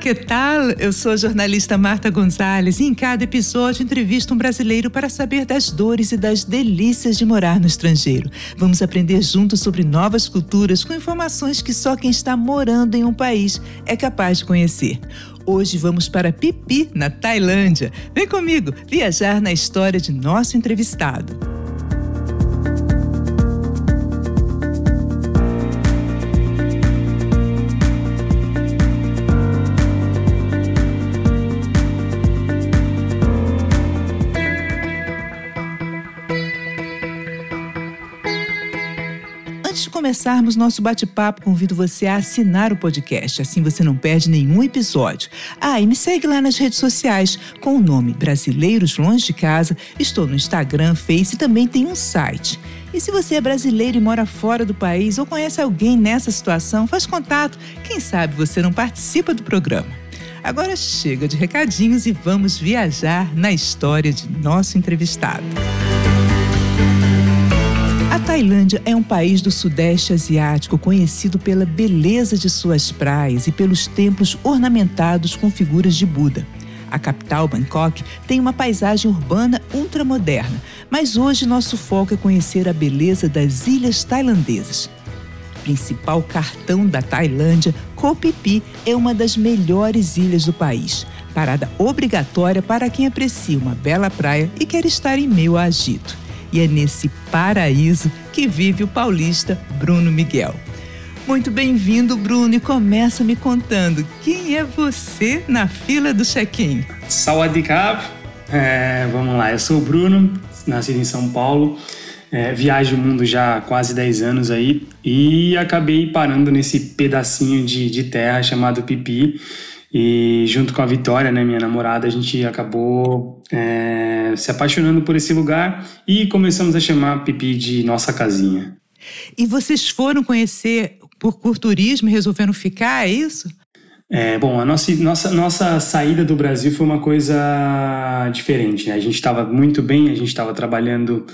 que tal? Eu sou a jornalista Marta Gonzalez e em cada episódio entrevisto um brasileiro para saber das dores e das delícias de morar no estrangeiro. Vamos aprender juntos sobre novas culturas com informações que só quem está morando em um país é capaz de conhecer. Hoje vamos para Pipi, na Tailândia. Vem comigo viajar na história de nosso entrevistado. Começarmos nosso bate-papo, convido você a assinar o podcast, assim você não perde nenhum episódio. Ah, e me segue lá nas redes sociais com o nome Brasileiros Longe de Casa. Estou no Instagram, Face e também tem um site. E se você é brasileiro e mora fora do país ou conhece alguém nessa situação, faz contato. Quem sabe você não participa do programa. Agora chega de recadinhos e vamos viajar na história de nosso entrevistado. Tailândia é um país do Sudeste Asiático conhecido pela beleza de suas praias e pelos templos ornamentados com figuras de Buda. A capital, Bangkok, tem uma paisagem urbana ultramoderna, mas hoje nosso foco é conhecer a beleza das ilhas tailandesas. Principal cartão da Tailândia, Koh Phi Phi, é uma das melhores ilhas do país. Parada obrigatória para quem aprecia uma bela praia e quer estar em meio a agito. E é nesse paraíso que vive o paulista Bruno Miguel. Muito bem-vindo, Bruno, e começa me contando quem é você na fila do check-in. Sawadee É, vamos lá, eu sou o Bruno, nascido em São Paulo, é, viajo o mundo já há quase 10 anos aí e acabei parando nesse pedacinho de, de terra chamado Pipi e junto com a Vitória, né, minha namorada, a gente acabou é, se apaixonando por esse lugar e começamos a chamar Pipi de nossa casinha. E vocês foram conhecer por turismo e resolveram ficar, é isso? É, bom, a nossa, nossa, nossa saída do Brasil foi uma coisa diferente. Né? A gente estava muito bem, a gente estava trabalhando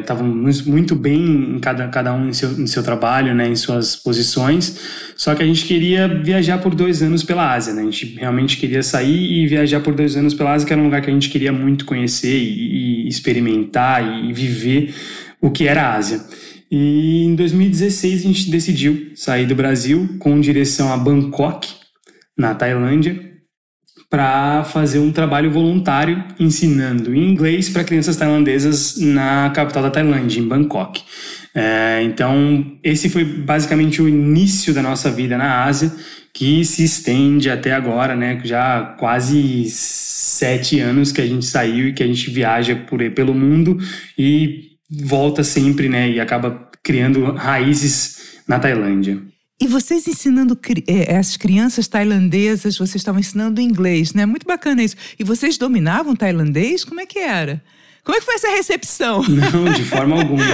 estavam é, muito bem em cada, cada um em seu, em seu trabalho, né, em suas posições, só que a gente queria viajar por dois anos pela Ásia, né, a gente realmente queria sair e viajar por dois anos pela Ásia, que era um lugar que a gente queria muito conhecer e, e experimentar e viver o que era a Ásia. E em 2016 a gente decidiu sair do Brasil com direção a Bangkok, na Tailândia, para fazer um trabalho voluntário ensinando inglês para crianças tailandesas na capital da Tailândia, em Bangkok. É, então, esse foi basicamente o início da nossa vida na Ásia, que se estende até agora, né? Já quase sete anos que a gente saiu e que a gente viaja por, pelo mundo e volta sempre, né? E acaba criando raízes na Tailândia. E vocês ensinando é, as crianças tailandesas, vocês estavam ensinando inglês, né? Muito bacana isso. E vocês dominavam tailandês? Como é que era? Como é que foi essa recepção? Não, de forma alguma.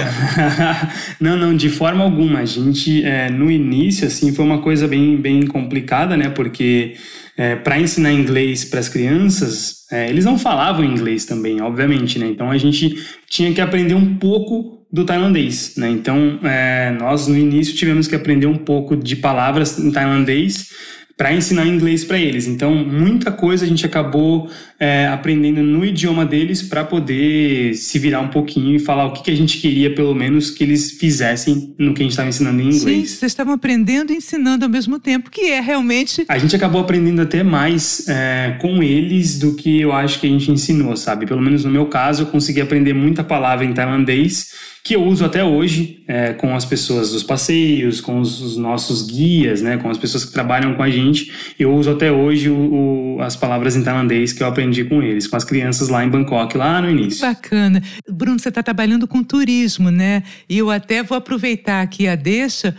não, não, de forma alguma. A gente, é, no início, assim, foi uma coisa bem, bem complicada, né? Porque é, para ensinar inglês para as crianças, é, eles não falavam inglês também, obviamente, né? Então a gente tinha que aprender um pouco do tailandês, né? Então, é, nós no início tivemos que aprender um pouco de palavras em tailandês para ensinar inglês para eles. Então, muita coisa a gente acabou é, aprendendo no idioma deles para poder se virar um pouquinho e falar o que, que a gente queria, pelo menos, que eles fizessem no que a gente estava ensinando em inglês. Sim, vocês estavam aprendendo e ensinando ao mesmo tempo, que é realmente. A gente acabou aprendendo até mais é, com eles do que eu acho que a gente ensinou, sabe? Pelo menos no meu caso, eu consegui aprender muita palavra em tailandês que eu uso até hoje é, com as pessoas dos passeios, com os, os, nossos guias, né, com as pessoas que trabalham com a gente. Eu uso até hoje o, o, as palavras em tailandês que eu aprendi com eles, com as crianças lá em Bangkok, lá no início. Bacana. Bruno, você está trabalhando com turismo, né? E eu até vou aproveitar aqui a deixa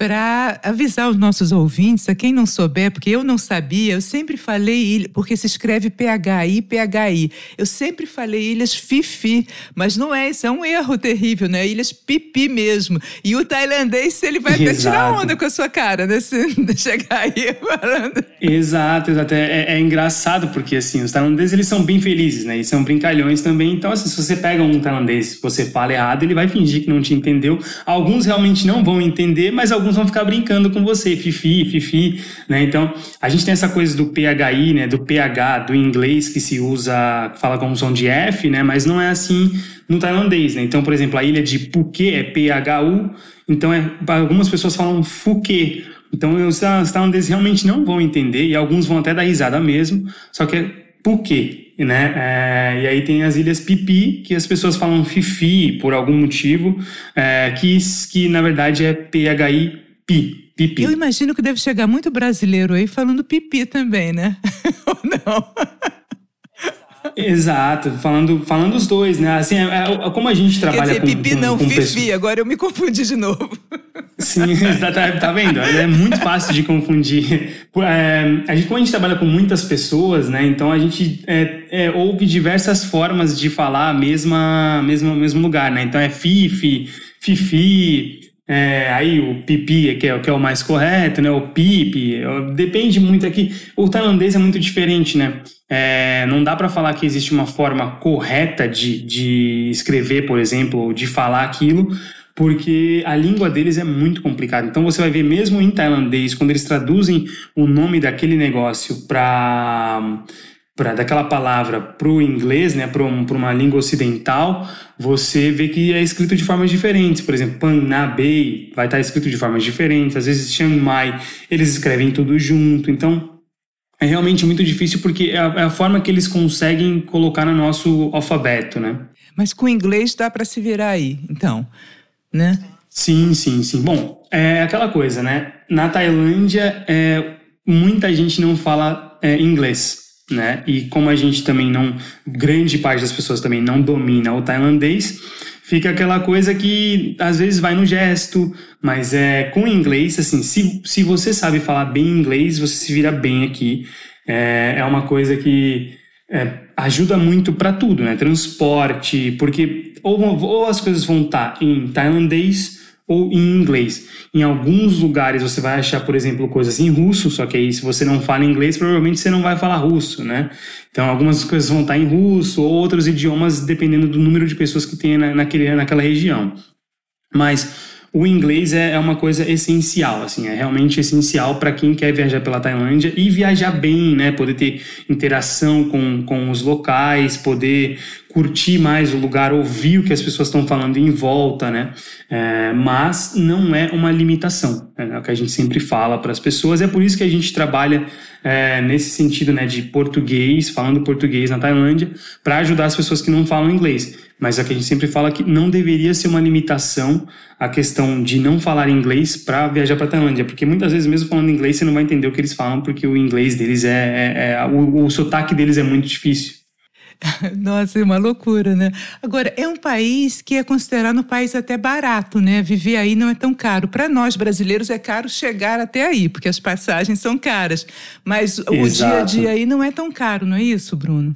para avisar os nossos ouvintes, a quem não souber, porque eu não sabia, eu sempre falei ilha, porque se escreve PHI, PHI. Eu sempre falei ilhas Fifi, mas não é, isso é um erro terrível, né? Ilhas Pipi mesmo. E o tailandês, ele vai até tirar onda com a sua cara, né? Se chegar aí falando. Exato, exato. É, é, engraçado, porque assim, os tailandeses, eles são bem felizes, né? E são brincalhões também. Então, assim, se você pega um tailandês, você fala errado, ele vai fingir que não te entendeu. Alguns realmente não vão entender, mas alguns alguns vão ficar brincando com você, fifi, fifi, né? Então, a gente tem essa coisa do PHI, né, do PH, do inglês que se usa, fala como som de F, né, mas não é assim no tailandês, né? Então, por exemplo, a ilha de Phuket é PHU, então é, algumas pessoas falam Phuket. Então, os tailandeses realmente não vão entender e alguns vão até dar risada mesmo, só que Phuket né? É, e aí tem as ilhas Pipi, que as pessoas falam Fifi por algum motivo, é, que, que na verdade é PHI-Pi. Pipi. Eu imagino que deve chegar muito brasileiro aí falando pipi também, né? Ou não? Exato, falando, falando os dois, né? Assim, é, é, como a gente trabalha Quer dizer, com, pipi com, não, com fifi, pessoas... agora eu me confundi de novo. Sim, tá, tá, tá, vendo? É muito fácil de confundir. É, a gente, como a gente trabalha com muitas pessoas, né? Então a gente é, é, ouve diversas formas de falar a mesma, mesma, mesmo lugar, né? Então é fifi, fifi, é, aí o pipi, que é, que é o mais correto, né? O pipi, depende muito aqui. O tailandês é muito diferente, né? É, não dá para falar que existe uma forma correta de, de escrever, por exemplo, ou de falar aquilo, porque a língua deles é muito complicada. Então você vai ver mesmo em tailandês, quando eles traduzem o nome daquele negócio para daquela palavra para o inglês, né, para um, uma língua ocidental, você vê que é escrito de formas diferentes. Por exemplo, Panabei vai estar escrito de formas diferentes. Às vezes Chiang Mai eles escrevem tudo junto. Então é realmente muito difícil porque é a, é a forma que eles conseguem colocar no nosso alfabeto, né? Mas com inglês dá para se virar aí, então, né? Sim, sim, sim. Bom, é aquela coisa, né? Na Tailândia, é, muita gente não fala é, inglês, né? E como a gente também não, grande parte das pessoas também não domina o tailandês, fica aquela coisa que às vezes vai no gesto, mas é com inglês, assim, se, se você sabe falar bem inglês, você se vira bem aqui. É, é uma coisa que é, ajuda muito para tudo, né? Transporte, porque ou, ou as coisas vão estar tá em tailandês ou em inglês. Em alguns lugares você vai achar, por exemplo, coisas em russo, só que aí se você não fala inglês, provavelmente você não vai falar russo, né? Então algumas coisas vão estar em russo ou outros idiomas, dependendo do número de pessoas que tem naquele, naquela região. Mas o inglês é, é uma coisa essencial, assim, é realmente essencial para quem quer viajar pela Tailândia e viajar bem, né? Poder ter interação com, com os locais, poder curtir mais o lugar, ouvir o que as pessoas estão falando em volta, né? É, mas não é uma limitação, né? é o que a gente sempre fala para as pessoas. É por isso que a gente trabalha é, nesse sentido, né, de português, falando português na Tailândia, para ajudar as pessoas que não falam inglês. Mas é que a gente sempre fala que não deveria ser uma limitação a questão de não falar inglês para viajar para Tailândia, porque muitas vezes mesmo falando inglês você não vai entender o que eles falam, porque o inglês deles é, é, é o, o sotaque deles é muito difícil. Nossa, é uma loucura, né? Agora, é um país que é considerado um país até barato, né? Viver aí não é tão caro. Para nós brasileiros é caro chegar até aí, porque as passagens são caras. Mas Exato. o dia a dia aí não é tão caro, não é isso, Bruno?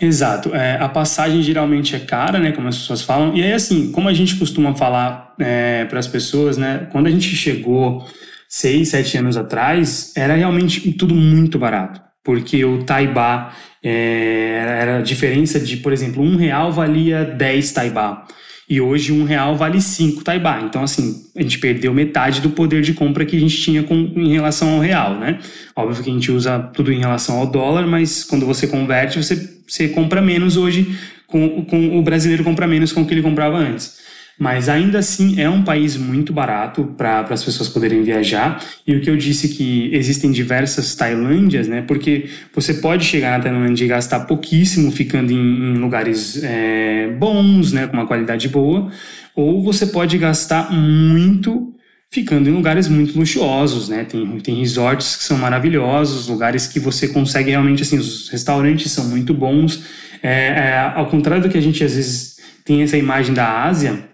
Exato. É, a passagem geralmente é cara, né? Como as pessoas falam. E aí, assim, como a gente costuma falar é, para as pessoas, né? Quando a gente chegou seis, sete anos atrás, era realmente tudo muito barato. Porque o Taibá é, era a diferença de, por exemplo, um real valia 10 taibá. E hoje um real vale 5 taibá. Então, assim, a gente perdeu metade do poder de compra que a gente tinha com, em relação ao real, né? Óbvio que a gente usa tudo em relação ao dólar, mas quando você converte, você, você compra menos hoje, com, com o brasileiro compra menos com o que ele comprava antes. Mas ainda assim é um país muito barato para as pessoas poderem viajar. E o que eu disse que existem diversas Tailândias, né? Porque você pode chegar na Tailândia e gastar pouquíssimo ficando em, em lugares é, bons, né? Com uma qualidade boa. Ou você pode gastar muito ficando em lugares muito luxuosos, né? Tem, tem resorts que são maravilhosos, lugares que você consegue realmente, assim, os restaurantes são muito bons. É, é, ao contrário do que a gente às vezes tem essa imagem da Ásia,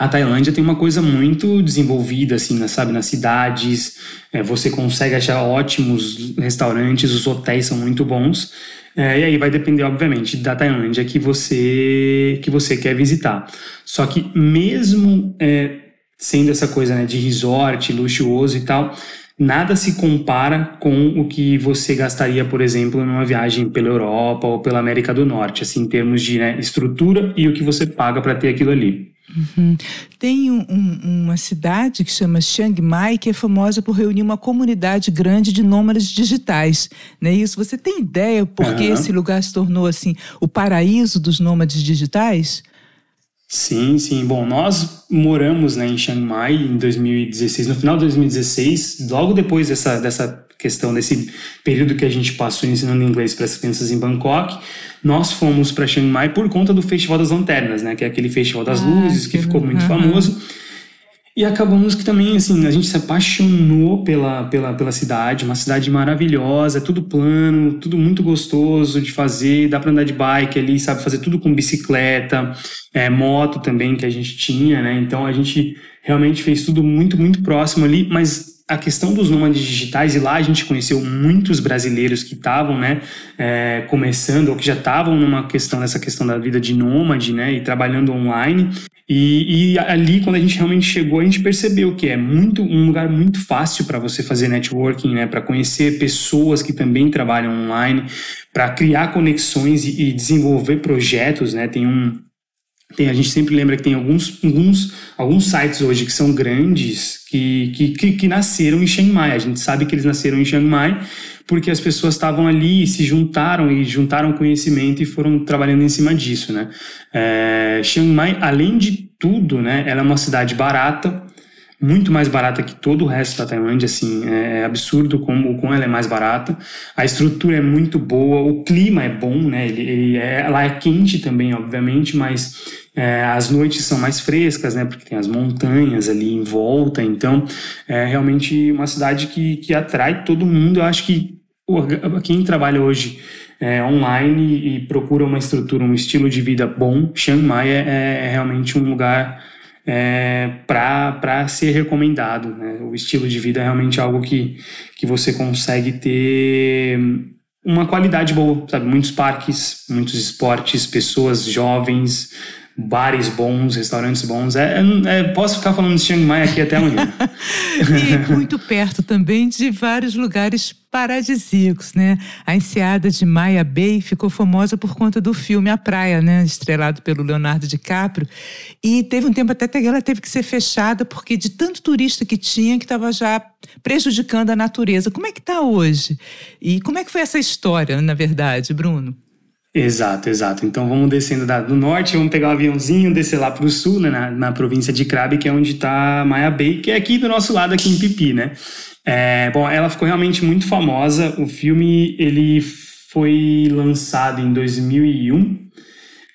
a Tailândia tem uma coisa muito desenvolvida, assim, sabe, nas cidades, é, você consegue achar ótimos restaurantes, os hotéis são muito bons, é, e aí vai depender, obviamente, da Tailândia que você, que você quer visitar. Só que mesmo é, sendo essa coisa né, de resort, luxuoso e tal, nada se compara com o que você gastaria, por exemplo, numa viagem pela Europa ou pela América do Norte, assim, em termos de né, estrutura e o que você paga para ter aquilo ali. Uhum. Tem um, um, uma cidade que chama Chiang Mai, que é famosa por reunir uma comunidade grande de nômades digitais. Não é isso? Você tem ideia por que uhum. esse lugar se tornou assim o paraíso dos nômades digitais? Sim, sim. Bom, nós moramos né, em Chiang Mai em 2016, no final de 2016, logo depois dessa, dessa questão desse período que a gente passou ensinando inglês para as crianças em Bangkok, nós fomos para Chiang Mai por conta do Festival das Lanternas, né, que é aquele festival das ah, luzes que, que ficou muito uhum. famoso. E acabamos que também, assim, a gente se apaixonou pela, pela, pela cidade, uma cidade maravilhosa, é tudo plano, tudo muito gostoso de fazer, dá para andar de bike ali, sabe, fazer tudo com bicicleta, é, moto também que a gente tinha, né? Então a gente realmente fez tudo muito, muito próximo ali, mas a questão dos nômades digitais, e lá a gente conheceu muitos brasileiros que estavam né, é, começando ou que já estavam numa questão, nessa questão da vida de nômade né, e trabalhando online. E, e, ali, quando a gente realmente chegou, a gente percebeu que é muito um lugar muito fácil para você fazer networking, né, para conhecer pessoas que também trabalham online, para criar conexões e, e desenvolver projetos. Né, tem um, tem, a gente sempre lembra que tem alguns, alguns, alguns sites hoje que são grandes que, que, que, que nasceram em Chiang Mai. A gente sabe que eles nasceram em Chiang Mai porque as pessoas estavam ali, se juntaram e juntaram conhecimento e foram trabalhando em cima disso, né? É, Chiang Mai, além de tudo, né, ela é uma cidade barata, muito mais barata que todo o resto da Tailândia, assim, é, é absurdo como, como ela é mais barata. A estrutura é muito boa, o clima é bom, né? Ele, ele é, ela é quente também, obviamente, mas é, as noites são mais frescas, né? Porque tem as montanhas ali em volta. Então, é realmente uma cidade que, que atrai todo mundo. Eu acho que quem trabalha hoje é, online e procura uma estrutura, um estilo de vida bom, Chiang Mai é, é, é realmente um lugar é, para ser recomendado. Né? O estilo de vida é realmente algo que, que você consegue ter uma qualidade boa, sabe? Muitos parques, muitos esportes, pessoas jovens, bares bons, restaurantes bons. É, é, posso ficar falando de Chiang Mai aqui até amanhã. e muito perto também de vários lugares paradisíacos, né? A enseada de Maya Bay ficou famosa por conta do filme A Praia, né? Estrelado pelo Leonardo DiCaprio. E teve um tempo até que ela teve que ser fechada porque de tanto turista que tinha que estava já prejudicando a natureza. Como é que está hoje? E como é que foi essa história, na verdade, Bruno? Exato, exato. Então vamos descendo da, do norte, vamos pegar o um aviãozinho, descer lá para o sul, né, na, na, província de Krabi, que é onde está Maya Bay, que é aqui do nosso lado, aqui em Pipi, né? É, bom, ela ficou realmente muito famosa. O filme ele foi lançado em 2001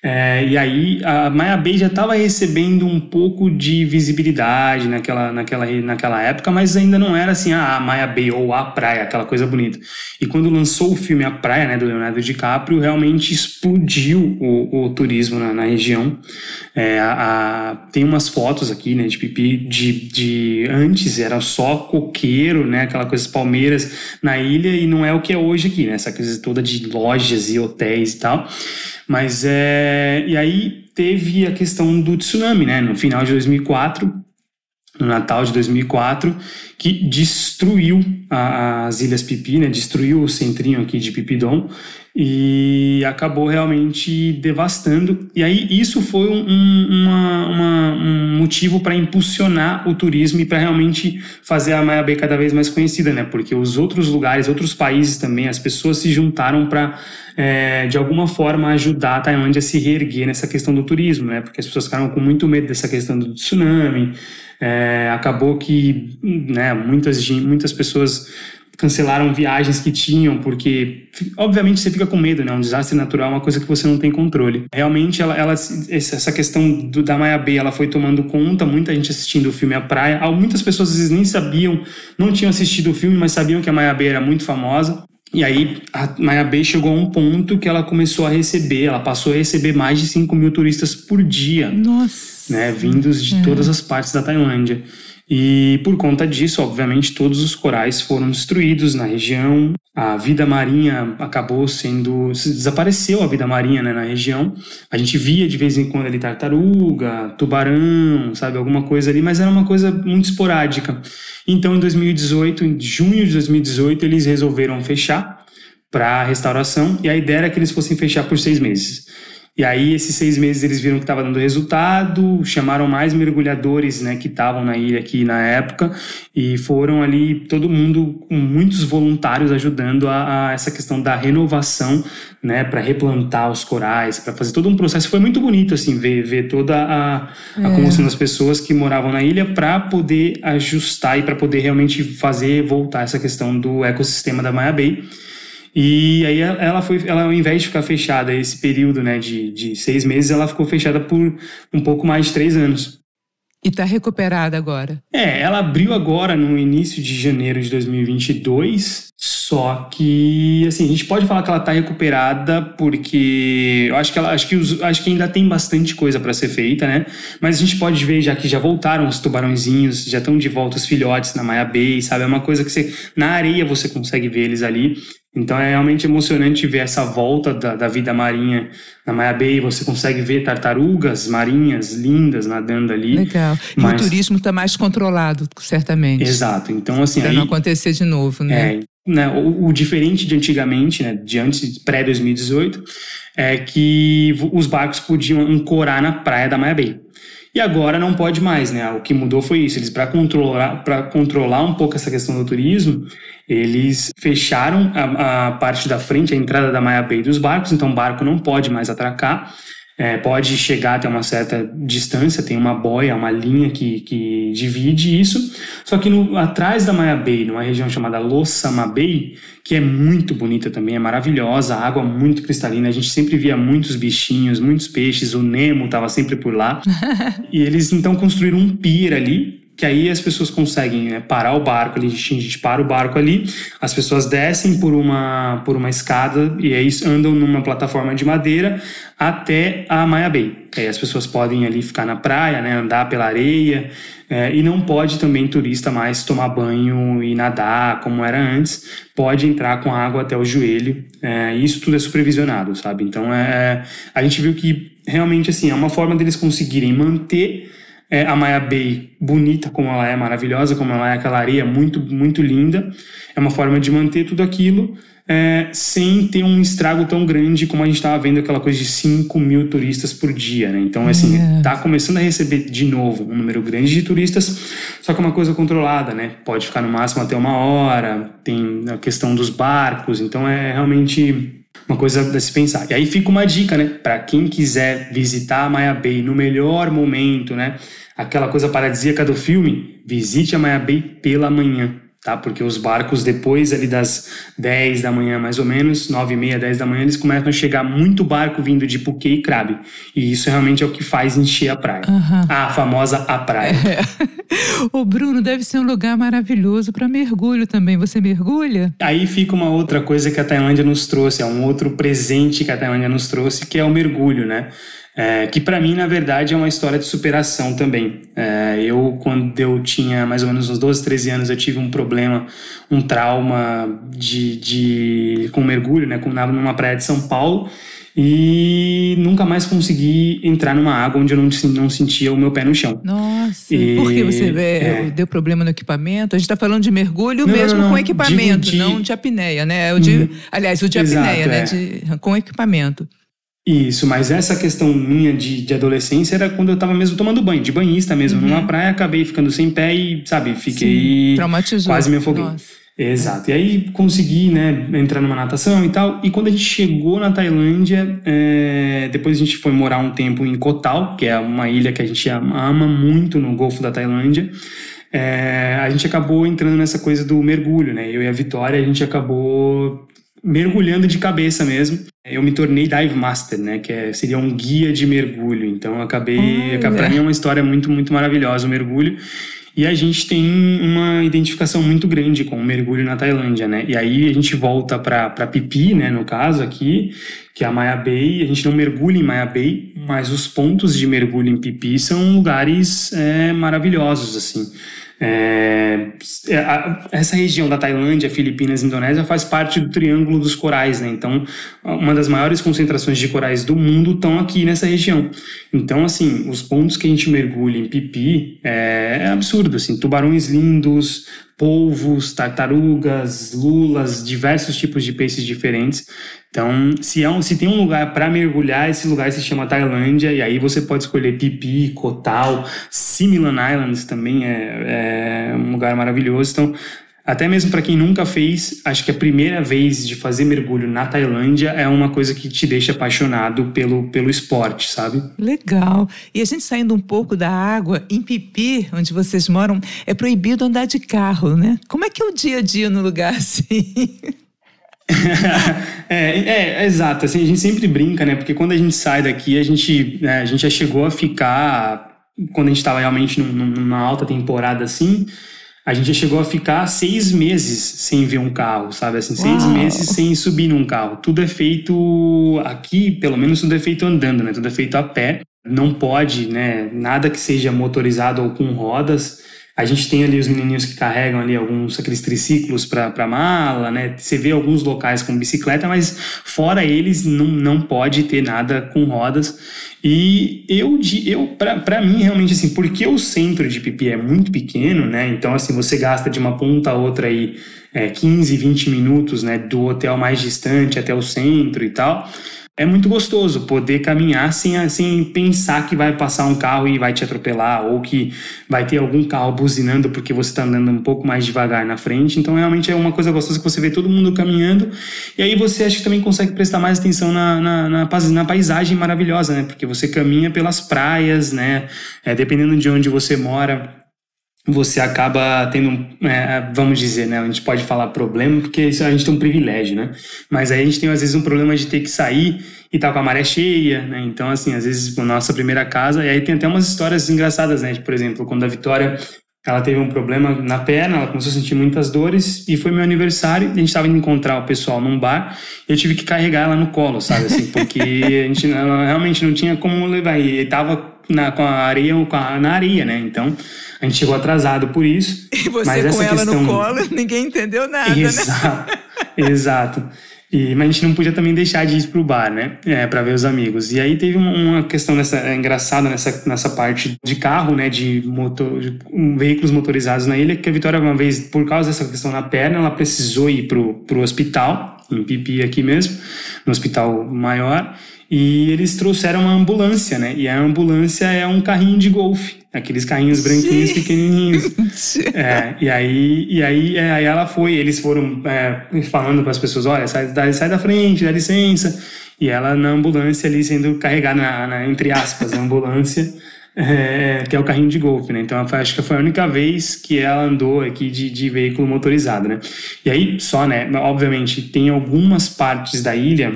é, e aí a Maya Bay já estava recebendo um pouco de visibilidade naquela, naquela, naquela época, mas ainda não era assim ah, a Maya Bay ou a praia, aquela coisa bonita. E quando lançou o filme A Praia, né, do Leonardo DiCaprio, realmente explodiu o, o turismo na, na região. É, a, a, tem umas fotos aqui, né, de pipi, de, de antes era só coqueiro, né, aquela coisa palmeiras na ilha, e não é o que é hoje aqui, né, essa coisa toda de lojas e hotéis e tal. Mas é. E aí teve a questão do tsunami, né? No final de 2004, no Natal de 2004, que destruiu a, as Ilhas Pipi, né? Destruiu o centrinho aqui de Pipidon e acabou realmente devastando. E aí isso foi um, uma, uma, um motivo para impulsionar o turismo e para realmente fazer a Maia Bay cada vez mais conhecida, né? Porque os outros lugares, outros países também, as pessoas se juntaram para é, de alguma forma ajudar a Tailândia a se reerguer nessa questão do turismo, né? Porque as pessoas ficaram com muito medo dessa questão do tsunami. É, acabou que né, muitas, muitas pessoas cancelaram viagens que tinham, porque obviamente você fica com medo, né? Um desastre natural é uma coisa que você não tem controle. Realmente, ela, ela essa questão do, da Maia B, ela foi tomando conta, muita gente assistindo o filme A Praia. Muitas pessoas às vezes nem sabiam, não tinham assistido o filme, mas sabiam que a Maia B era muito famosa. E aí a Maya Bay chegou a um ponto que ela começou a receber, ela passou a receber mais de 5 mil turistas por dia. Nossa! Né, vindos de é. todas as partes da Tailândia. E por conta disso, obviamente, todos os corais foram destruídos na região. A vida marinha acabou sendo. Desapareceu a vida marinha né, na região. A gente via de vez em quando ali tartaruga, tubarão, sabe, alguma coisa ali, mas era uma coisa muito esporádica. Então, em 2018, em junho de 2018, eles resolveram fechar para restauração e a ideia era que eles fossem fechar por seis meses. E aí, esses seis meses, eles viram que estava dando resultado, chamaram mais mergulhadores né, que estavam na ilha aqui na época, e foram ali, todo mundo, com muitos voluntários ajudando a, a essa questão da renovação, né, para replantar os corais, para fazer todo um processo. Foi muito bonito, assim, ver, ver toda a, a é. comoção das pessoas que moravam na ilha para poder ajustar e para poder realmente fazer voltar essa questão do ecossistema da Maya Bay. E aí ela foi, ela ao invés de ficar fechada esse período, né, de, de seis meses, ela ficou fechada por um pouco mais de três anos. E está recuperada agora? É, ela abriu agora no início de janeiro de 2022, só que, assim, a gente pode falar que ela está recuperada porque eu acho que ela, acho que, os, acho que ainda tem bastante coisa para ser feita, né? Mas a gente pode ver já que já voltaram os tubarõezinhos, já estão de volta os filhotes na Maya Bay, sabe? É uma coisa que você na areia você consegue ver eles ali. Então é realmente emocionante ver essa volta da, da vida marinha na Maia Bay. Você consegue ver tartarugas marinhas lindas nadando ali. Legal. E mas... o turismo está mais controlado, certamente. Exato. Então, assim. Para não acontecer de novo, né? É, né, o, o, diferente de antigamente, né, de antes, pré-2018, é que os barcos podiam ancorar na praia da Maia Bay. E agora não pode mais, né? O que mudou foi isso. Eles, para controlar, controlar um pouco essa questão do turismo, eles fecharam a, a, parte da frente, a entrada da Maia Bay dos barcos, então o barco não pode mais atracar. É, pode chegar até uma certa distância, tem uma boia, uma linha que, que divide isso. Só que no, atrás da Maya Bay, numa região chamada Lossama Bay, que é muito bonita também, é maravilhosa, água muito cristalina, a gente sempre via muitos bichinhos, muitos peixes, o Nemo estava sempre por lá. e eles então construíram um pier ali, que aí as pessoas conseguem né, parar o barco ali, a gente para o barco ali, as pessoas descem por uma, por uma escada e aí andam numa plataforma de madeira até a Maya Bay. Aí as pessoas podem ali ficar na praia, né, andar pela areia, é, e não pode também turista mais tomar banho e nadar como era antes, pode entrar com água até o joelho, é, isso tudo é supervisionado, sabe? Então é, a gente viu que realmente assim, é uma forma deles conseguirem manter é, a Maya Bay bonita como ela é, maravilhosa como ela é, aquela areia muito, muito linda. É uma forma de manter tudo aquilo é, sem ter um estrago tão grande como a gente estava vendo aquela coisa de 5 mil turistas por dia, né? Então, assim, é. tá começando a receber de novo um número grande de turistas, só que é uma coisa controlada, né? Pode ficar no máximo até uma hora, tem a questão dos barcos, então é realmente uma coisa a se pensar. E aí fica uma dica, né? Para quem quiser visitar a Maya Bay no melhor momento, né? Aquela coisa paradisíaca do filme, visite a Maya Bay pela manhã tá? Porque os barcos depois ali das 10 da manhã, mais ou menos, 9 e meia, 10 da manhã, eles começam a chegar muito barco vindo de Puquê e Crabe. E isso realmente é o que faz encher a praia. Uhum. A famosa a praia. É. O Bruno deve ser um lugar maravilhoso para mergulho também. Você mergulha? Aí fica uma outra coisa que a Tailândia nos trouxe, é um outro presente que a Tailândia nos trouxe, que é o mergulho, né? É, que para mim, na verdade, é uma história de superação também. É, eu, quando eu tinha mais ou menos uns 12, 13 anos, eu tive um problema, um trauma de, de com mergulho, né, com, numa praia de São Paulo, e nunca mais consegui entrar numa água onde eu não, não sentia o meu pé no chão. Nossa, e, por que você é, deu problema no equipamento? A gente está falando de mergulho não, mesmo não, com equipamento, de, não de apneia, né? O de, hum, aliás, o de exato, apneia, né? é. De, com equipamento. Isso, mas essa questão minha de, de adolescência era quando eu tava mesmo tomando banho, de banhista mesmo, uhum. numa praia, acabei ficando sem pé e, sabe, fiquei. Sim, traumatizou. Quase me afoguei. Nossa. Exato. E aí consegui, né, entrar numa natação e tal. E quando a gente chegou na Tailândia, é... depois a gente foi morar um tempo em Koh Tao, que é uma ilha que a gente ama muito no Golfo da Tailândia. É... a gente acabou entrando nessa coisa do mergulho, né? Eu e a Vitória, a gente acabou mergulhando de cabeça mesmo. Eu me tornei dive master, né, que é, seria um guia de mergulho. Então acabei, para mim é uma história muito muito maravilhosa o mergulho. E a gente tem uma identificação muito grande com o mergulho na Tailândia, né? E aí a gente volta para Pipi, né, no caso aqui, que é a Maya Bay. A gente não mergulha em Maya Bay, mas os pontos de mergulho em Pipi são lugares é, maravilhosos, assim. É, é essa região da Tailândia, Filipinas e Indonésia faz parte do Triângulo dos Corais, né? Então, uma das maiores concentrações de corais do mundo estão aqui nessa região. Então, assim, os pontos que a gente mergulha em Pipi é, é absurdo, assim, tubarões lindos, polvos, tartarugas, lulas, diversos tipos de peixes diferentes. Então, se, é um, se tem um lugar para mergulhar, esse lugar se chama Tailândia, e aí você pode escolher Pipi, Kotal, Similan Islands também é, é um lugar maravilhoso. Então, até mesmo para quem nunca fez, acho que a primeira vez de fazer mergulho na Tailândia é uma coisa que te deixa apaixonado pelo, pelo esporte, sabe? Legal. E a gente saindo um pouco da água, em Pipi, onde vocês moram, é proibido andar de carro, né? Como é que é o dia a dia no lugar assim? é, é, é, exato. Assim, a gente sempre brinca, né? Porque quando a gente sai daqui, a gente, né, a gente já chegou a ficar. Quando a gente estava realmente numa alta temporada assim, a gente já chegou a ficar seis meses sem ver um carro, sabe? Assim, seis Uau. meses sem subir num carro. Tudo é feito aqui, pelo menos tudo é feito andando, né? Tudo é feito a pé. Não pode, né? Nada que seja motorizado ou com rodas. A gente tem ali os menininhos que carregam ali alguns aqueles triciclos para mala, né? Você vê alguns locais com bicicleta, mas fora eles não, não pode ter nada com rodas. E eu, eu para mim, realmente, assim, porque o centro de Pipi é muito pequeno, né? Então, assim, você gasta de uma ponta a outra aí é, 15, 20 minutos, né? Do hotel mais distante até o centro e tal é muito gostoso poder caminhar sem, sem pensar que vai passar um carro e vai te atropelar ou que vai ter algum carro buzinando porque você está andando um pouco mais devagar na frente. Então, realmente é uma coisa gostosa que você vê todo mundo caminhando e aí você acha que também consegue prestar mais atenção na, na, na, na paisagem maravilhosa, né? Porque você caminha pelas praias, né? É, dependendo de onde você mora, você acaba tendo, é, vamos dizer, né? A gente pode falar problema porque a gente tem um privilégio, né? Mas aí a gente tem às vezes um problema de ter que sair e tá com a maré cheia, né? Então, assim, às vezes, a nossa primeira casa, e aí tem até umas histórias engraçadas, né? Por exemplo, quando a Vitória ela teve um problema na perna, ela começou a sentir muitas dores e foi meu aniversário. A gente estava indo encontrar o pessoal num bar e eu tive que carregar ela no colo, sabe? Assim, porque a gente ela realmente não tinha como levar. E estava na, com a areia com a, na areia, né? Então a gente chegou atrasado por isso. E você mas com ela questão... no colo, ninguém entendeu nada, né? Exato, né? Exato. E, mas a gente não podia também deixar de ir pro bar, né? É, para ver os amigos. E aí teve uma questão nessa, é, engraçada nessa, nessa parte de carro, né? De, motor, de um, veículos motorizados na ilha, que a Vitória, uma vez, por causa dessa questão na perna, ela precisou ir pro, pro hospital, em Pipi aqui mesmo, no hospital maior. E eles trouxeram uma ambulância, né? E a ambulância é um carrinho de golfe, aqueles carrinhos branquinhos pequenininhos. é, e aí, e aí, é, aí ela foi, eles foram é, falando para as pessoas: olha, sai, sai da frente, dá licença. E ela na ambulância ali sendo carregada, na, na entre aspas, na ambulância. É, que é o carrinho de golfe, né? Então acho que foi a única vez que ela andou aqui de, de veículo motorizado, né? E aí só, né? Obviamente tem algumas partes da ilha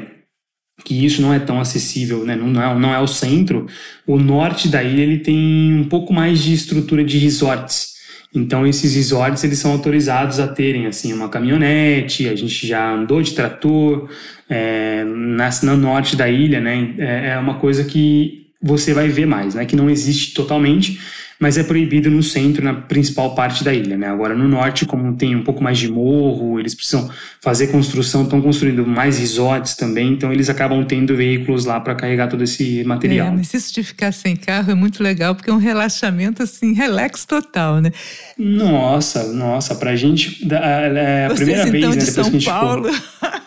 que isso não é tão acessível, né? não, é, não é o centro, o norte da ilha ele tem um pouco mais de estrutura de resorts. Então esses resorts eles são autorizados a terem assim uma caminhonete, a gente já andou de trator é, na, no norte da ilha, né? É, é uma coisa que você vai ver mais, né? Que não existe totalmente, mas é proibido no centro, na principal parte da ilha. Né? Agora, no norte, como tem um pouco mais de morro, eles precisam fazer construção, estão construindo mais resorts também, então eles acabam tendo veículos lá para carregar todo esse material. É, mas isso de ficar sem carro é muito legal, porque é um relaxamento assim, relax total, né? Nossa, nossa, pra gente, é a Vocês, primeira então, vez, né, de São Paulo. Ficou...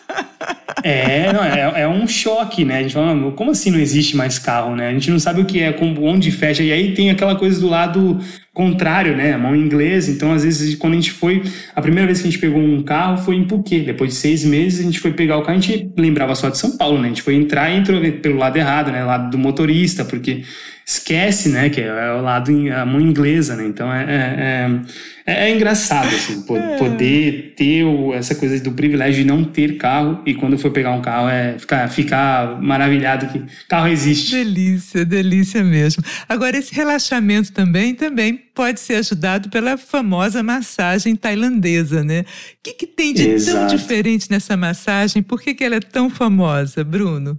É, não, é, é, um choque, né? A gente fala, como assim não existe mais carro, né? A gente não sabe o que é, onde fecha. E aí tem aquela coisa do lado contrário, né? A mão inglesa. Então, às vezes, quando a gente foi. A primeira vez que a gente pegou um carro foi em Puquê. Depois de seis meses, a gente foi pegar o carro, a gente lembrava só de São Paulo, né? A gente foi entrar e entrou pelo lado errado, né? Lado do motorista, porque esquece, né? Que é o lado, a mão inglesa, né? Então, é, é, é, é engraçado, assim, é. poder ter essa coisa do privilégio de não ter carro e quando for pegar um carro, é ficar, ficar maravilhado que carro existe. Delícia, delícia mesmo. Agora, esse relaxamento também, também pode ser ajudado pela famosa massagem tailandesa, né? O que, que tem de Exato. tão diferente nessa massagem? Por que, que ela é tão famosa, Bruno?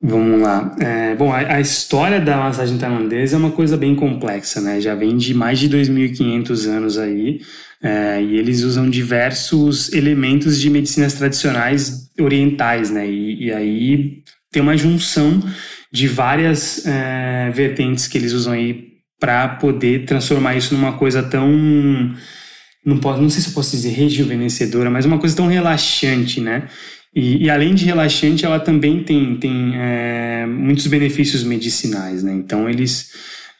Vamos lá. É, bom, a, a, história da massagem tailandesa é uma coisa bem complexa, né? Já vem de mais de 2.500 anos aí, é, e eles usam diversos elementos de medicinas tradicionais orientais, né? E, e aí tem uma junção de várias é, vertentes que eles usam aí para poder transformar isso numa coisa tão não posso, não sei se eu posso dizer rejuvenescedora, mas uma coisa tão relaxante, né? E, e além de relaxante, ela também tem, tem é, muitos benefícios medicinais, né? Então eles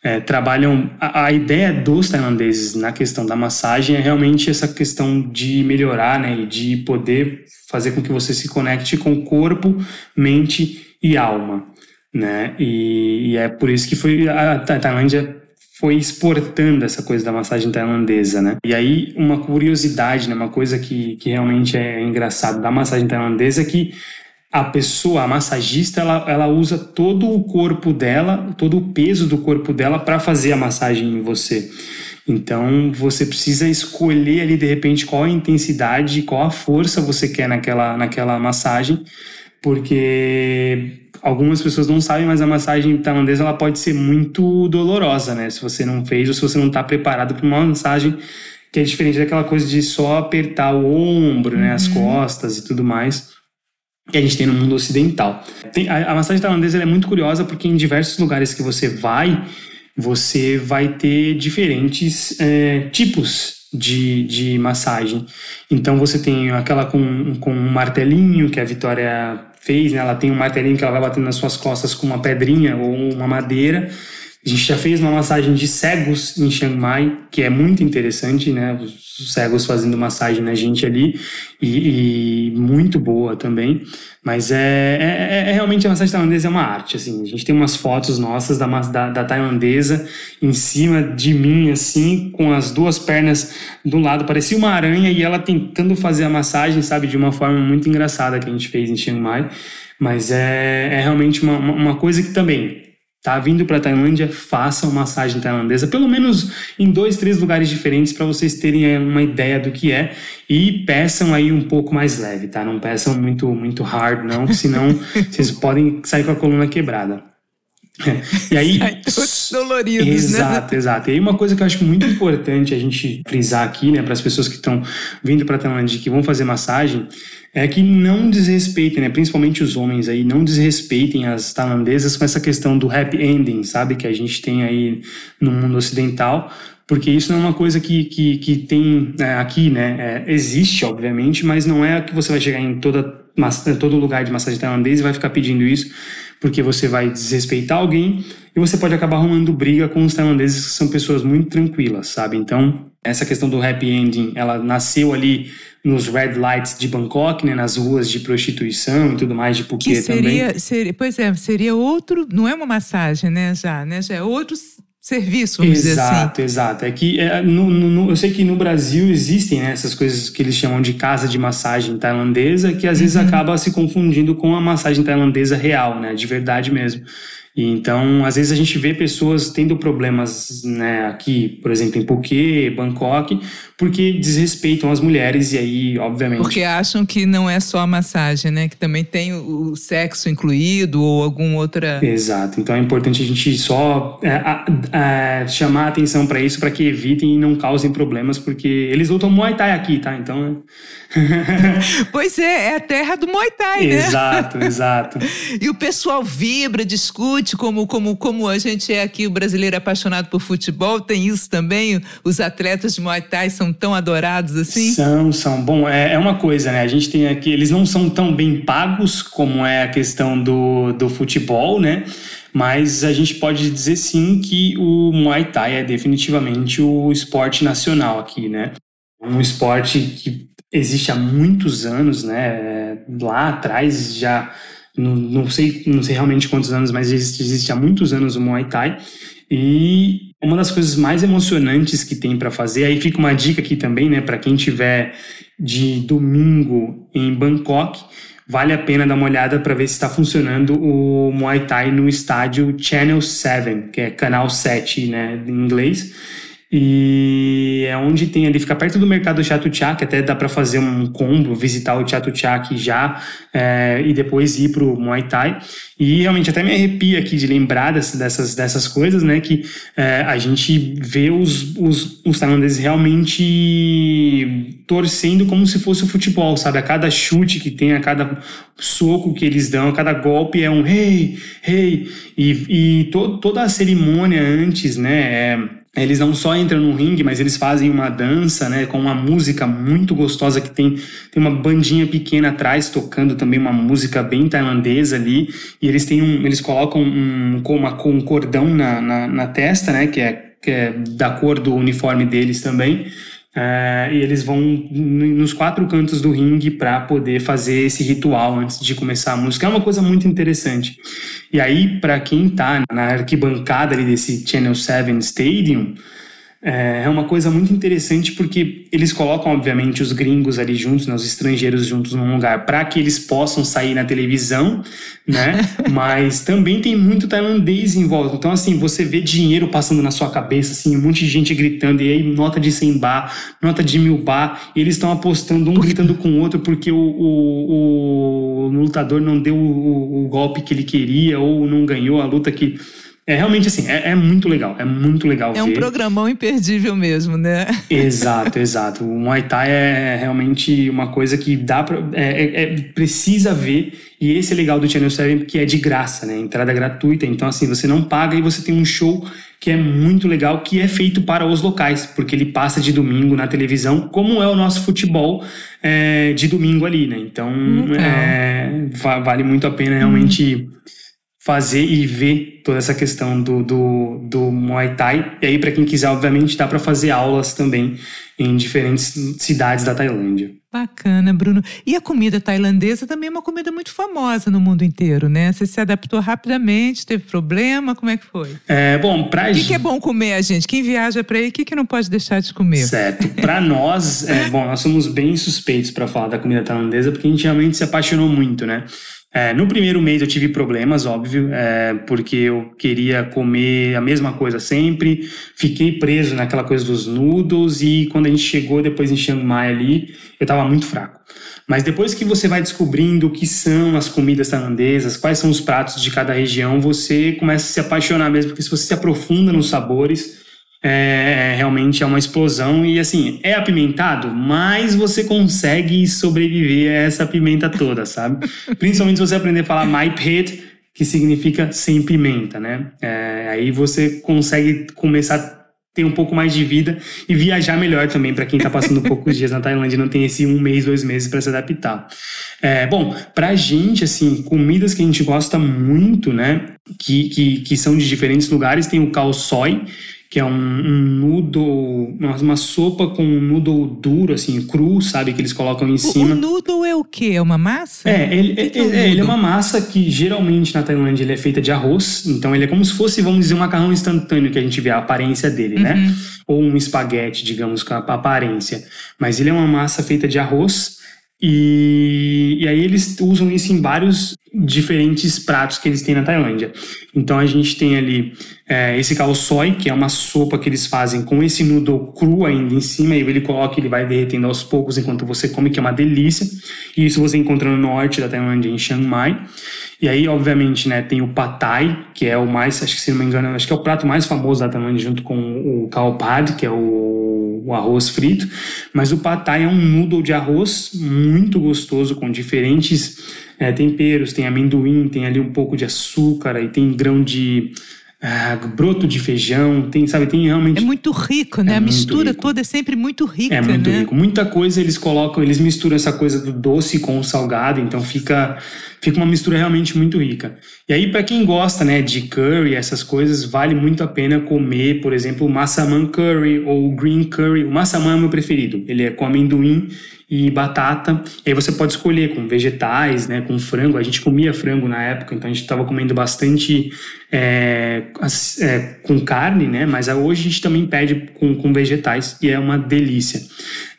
é, trabalham. A, a, ideia dos tailandeses na questão da massagem é realmente essa questão de melhorar, né? E de poder fazer com que você se conecte com corpo, mente e alma, né? E, e é por isso que foi a, a Tailândia foi exportando essa coisa da massagem tailandesa, né? E aí, uma curiosidade, né? Uma coisa que, que realmente é engraçado da massagem tailandesa é que a pessoa, a massagista, ela, ela usa todo o corpo dela, todo o peso do corpo dela para fazer a massagem em você. Então, você precisa escolher ali, de repente, qual a intensidade, qual a força você quer naquela, naquela massagem, porque algumas pessoas não sabem, mas a massagem tailandesa ela pode ser muito dolorosa, né? Se você não fez ou se você não está preparado para uma massagem que é diferente daquela coisa de só apertar o ombro, né, as uhum. costas e tudo mais que a gente tem no mundo ocidental. Tem, a, a, massagem tailandesa é muito curiosa porque em diversos lugares que você vai, você vai ter diferentes é, tipos de, de massagem. Então você tem aquela com, com um martelinho que a Vitória fez, né? Ela tem um martelinho que ela vai batendo nas suas costas com uma pedrinha ou uma madeira. A gente já fez uma massagem de cegos em Chiang Mai, que é muito interessante, né? Os cegos fazendo massagem na gente ali, e, e muito boa também. Mas é, é, é, realmente a massagem tailandesa é uma arte, assim. A gente tem umas fotos nossas da, da, da tailandesa em cima de mim, assim, com as duas pernas do lado, parecia uma aranha, e ela tentando fazer a massagem, sabe, de uma forma muito engraçada que a gente fez em Chiang Mai. Mas é, é realmente uma, uma coisa que também tá vindo para a Tailândia, façam massagem tailandesa, pelo menos em dois, três lugares diferentes para vocês terem uma ideia do que é e peçam aí um pouco mais leve, tá? Não peçam muito muito hard não, senão vocês podem sair com a coluna quebrada. E aí, doloridos, né? exato, né? exato. E aí uma coisa que eu acho muito importante a gente frisar aqui, né, para as pessoas que estão vindo para a Tailândia que vão fazer massagem, é que não desrespeitem, né, principalmente os homens aí, não desrespeitem as tailandesas com essa questão do happy ending, sabe, que a gente tem aí no mundo ocidental, porque isso não é uma coisa que, que, que tem é, aqui, né, é, existe, obviamente, mas não é que você vai chegar em toda, todo lugar de massagem tailandesa e vai ficar pedindo isso, porque você vai desrespeitar alguém e você pode acabar arrumando briga com os tailandeses que são pessoas muito tranquilas, sabe? Então, essa questão do happy ending, ela nasceu ali nos red lights de Bangkok, né, nas ruas de prostituição e tudo mais de Phuket que seria, também. Seria, pois é, seria outro, não é uma massagem, né, já, né, já é outro serviço, vamos exato, assim. Exato, exato. É que é, no, no, eu sei que no Brasil existem né, essas coisas que eles chamam de casa de massagem tailandesa, que às uhum. vezes acaba se confundindo com a massagem tailandesa real, né, de verdade mesmo. E então, às vezes a gente vê pessoas tendo problemas né, aqui, por exemplo, em Phuket, Bangkok, porque desrespeitam as mulheres e aí, obviamente... Porque acham que não é só a massagem, né? Que também tem o sexo incluído ou alguma outra... Exato. Então é importante a gente só é, é, chamar a atenção para isso, para que evitem e não causem problemas, porque eles lutam Muay Thai aqui, tá? Então... pois é, é a terra do Muay Thai, né? Exato, exato. e o pessoal vibra, discute, como, como, como a gente é aqui, o brasileiro apaixonado por futebol, tem isso também? Os atletas de Muay Thai são tão adorados assim? São, são. Bom, é, é uma coisa, né? A gente tem aqui, eles não são tão bem pagos como é a questão do, do futebol, né? Mas a gente pode dizer sim que o Muay Thai é definitivamente o esporte nacional aqui, né? Um esporte que existe há muitos anos, né? Lá atrás já não, não sei não sei realmente quantos anos, mas existe, existe há muitos anos o Muay Thai e uma das coisas mais emocionantes que tem para fazer, aí fica uma dica aqui também, né, para quem tiver de domingo em Bangkok, vale a pena dar uma olhada para ver se está funcionando o Muay Thai no estádio Channel 7, que é canal 7, né, em inglês e é onde tem ali, fica perto do mercado Chatuchak, até dá para fazer um combo, visitar o Chatuchak já é, e depois ir pro Muay Thai. E realmente até me arrepia aqui de lembrar dessas, dessas coisas, né? Que é, a gente vê os, os, os tailandeses realmente torcendo como se fosse o futebol, sabe? A cada chute que tem, a cada soco que eles dão, a cada golpe é um hey, hey. E, e to, toda a cerimônia antes, né? É, eles não só entram no ringue, mas eles fazem uma dança, né, com uma música muito gostosa que tem, tem uma bandinha pequena atrás tocando também uma música bem tailandesa ali, e eles têm um, eles colocam um, uma, um cordão na, na, na testa, né, que é, que é da cor do uniforme deles também, é, e eles vão nos quatro cantos do ringue para poder fazer esse ritual antes de começar a música. É uma coisa muito interessante. E aí, para quem está na arquibancada ali desse Channel 7 Stadium, é, é uma coisa muito interessante porque eles colocam, obviamente, os gringos ali juntos, né, os estrangeiros juntos num lugar para que eles possam sair na televisão, né? Mas também tem muito tailandês em volta. Então, assim, você vê dinheiro passando na sua cabeça, assim, um monte de gente gritando, e aí nota de 100 bar, nota de mil bar, e eles estão apostando, um gritando com o outro porque o, o, o lutador não deu o, o golpe que ele queria ou não ganhou a luta que é realmente assim, é, é, muito legal, é muito legal é ver. É um programão imperdível mesmo, né? Exato, exato. O Muay Thai é realmente uma coisa que dá pra, é, é, é precisa ver, e esse é legal do Channel 7, que é de graça, né? Entrada gratuita, então assim, você não paga e você tem um show que é muito legal, que é feito para os locais, porque ele passa de domingo na televisão, como é o nosso futebol é, de domingo ali, né? Então, é, vale muito a pena realmente... Hum fazer e ver toda essa questão do, do, do Muay Thai. E aí, para quem quiser, obviamente, dá para fazer aulas também em diferentes cidades da Tailândia. Bacana, Bruno. E a comida tailandesa também é uma comida muito famosa no mundo inteiro, né? Você se adaptou rapidamente, teve problema? Como é que foi? É, bom, pra O que, que é bom comer, a gente? Quem viaja para aí, o que, que não pode deixar de comer? Certo. Para nós, é, bom, nós somos bem suspeitos para falar da comida tailandesa, porque a gente realmente se apaixonou muito, né? É, no primeiro mês eu tive problemas, óbvio, é, porque eu queria comer a mesma coisa sempre, fiquei preso naquela coisa dos noodles e quando a gente chegou depois em Chiang Mai ali, eu estava muito fraco. Mas depois que você vai descobrindo o que são as comidas tailandesas, quais são os pratos de cada região, você começa a se apaixonar mesmo, porque se você se aprofunda nos sabores, é, é, realmente é uma explosão e assim, é apimentado, mas você consegue sobreviver a essa pimenta toda, sabe? Principalmente se você aprender a falar my pit, que significa sem pimenta, né? É, aí você consegue começar a ter um pouco mais de vida e viajar melhor também para quem está passando poucos dias na Tailândia e não tem esse um mês, dois meses para se adaptar. É, bom, pra gente, assim, comidas que a gente gosta muito, né, que, que, que são de diferentes lugares, tem o soi, que é um, um noodle, uma, uma, sopa com um noodle duro, assim, cru, sabe? Que eles colocam em cima. O, noodle é o quê? É uma massa? É, ele, é, é, é, ele é uma massa que geralmente na Tailândia ele é feita de arroz. Então ele é como se fosse, vamos dizer, um macarrão instantâneo que a gente vê a aparência dele, né? uhum. né? Ou um espaguete, digamos, com a aparência. Mas ele é uma massa feita de arroz. E, e aí eles usam isso em vários diferentes pratos que eles têm na Tailândia. Então a gente tem ali é, esse soy, que é uma sopa que eles fazem com esse noodle cru ainda em cima, e ele coloca, ele vai derretendo aos poucos enquanto você come, que é uma delícia. E isso você encontra no norte da Tailândia, em Chiang Mai. E aí, obviamente, né, tem o Pad Thai, que é o mais, acho que se não me engano, acho que é o prato mais famoso da Tailândia, junto com o Khao Pad, que é o, o arroz frito. Mas o Pad Thai é um noodle de arroz muito gostoso, com diferentes é, temperos, tem amendoim, tem ali um pouco de açúcar, e tem grão de ah, broto de feijão, tem, sabe, tem realmente. É muito rico, né? É a mistura rico. toda é sempre muito rica. É muito né? rico. Muita coisa eles colocam, eles misturam essa coisa do doce com o salgado, então fica, fica uma mistura realmente muito rica. E aí, para quem gosta né, de curry, essas coisas, vale muito a pena comer, por exemplo, o massaman curry ou o green curry. O massaman é o meu preferido. Ele é com amendoim e batata. E aí você pode escolher com vegetais, né, com frango. A gente comia frango na época, então a gente estava comendo bastante é, é, com carne, né? Mas hoje a gente também pede com, com vegetais e é uma delícia.